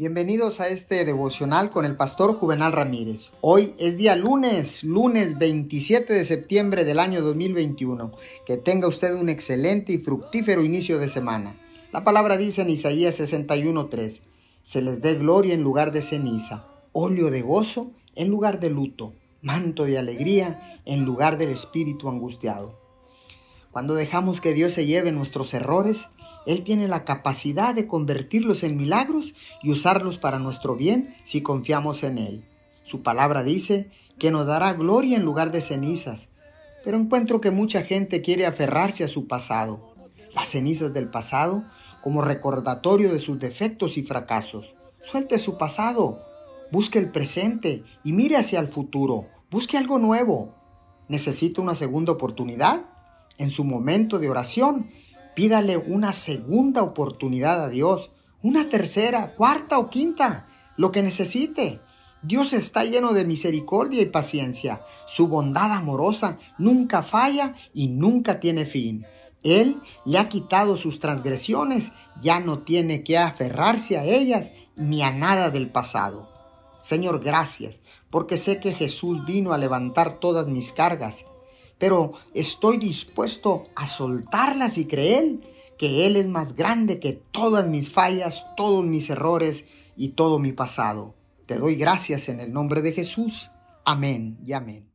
Bienvenidos a este devocional con el pastor Juvenal Ramírez. Hoy es día lunes, lunes 27 de septiembre del año 2021. Que tenga usted un excelente y fructífero inicio de semana. La palabra dice en Isaías 61:3, se les dé gloria en lugar de ceniza, óleo de gozo en lugar de luto, manto de alegría en lugar del espíritu angustiado. Cuando dejamos que Dios se lleve nuestros errores, él tiene la capacidad de convertirlos en milagros y usarlos para nuestro bien si confiamos en Él. Su palabra dice que nos dará gloria en lugar de cenizas, pero encuentro que mucha gente quiere aferrarse a su pasado, las cenizas del pasado como recordatorio de sus defectos y fracasos. Suelte su pasado, busque el presente y mire hacia el futuro, busque algo nuevo. ¿Necesita una segunda oportunidad? En su momento de oración, Pídale una segunda oportunidad a Dios, una tercera, cuarta o quinta, lo que necesite. Dios está lleno de misericordia y paciencia. Su bondad amorosa nunca falla y nunca tiene fin. Él le ha quitado sus transgresiones, ya no tiene que aferrarse a ellas ni a nada del pasado. Señor, gracias, porque sé que Jesús vino a levantar todas mis cargas pero estoy dispuesto a soltarlas y creer que Él es más grande que todas mis fallas, todos mis errores y todo mi pasado. Te doy gracias en el nombre de Jesús. Amén y amén.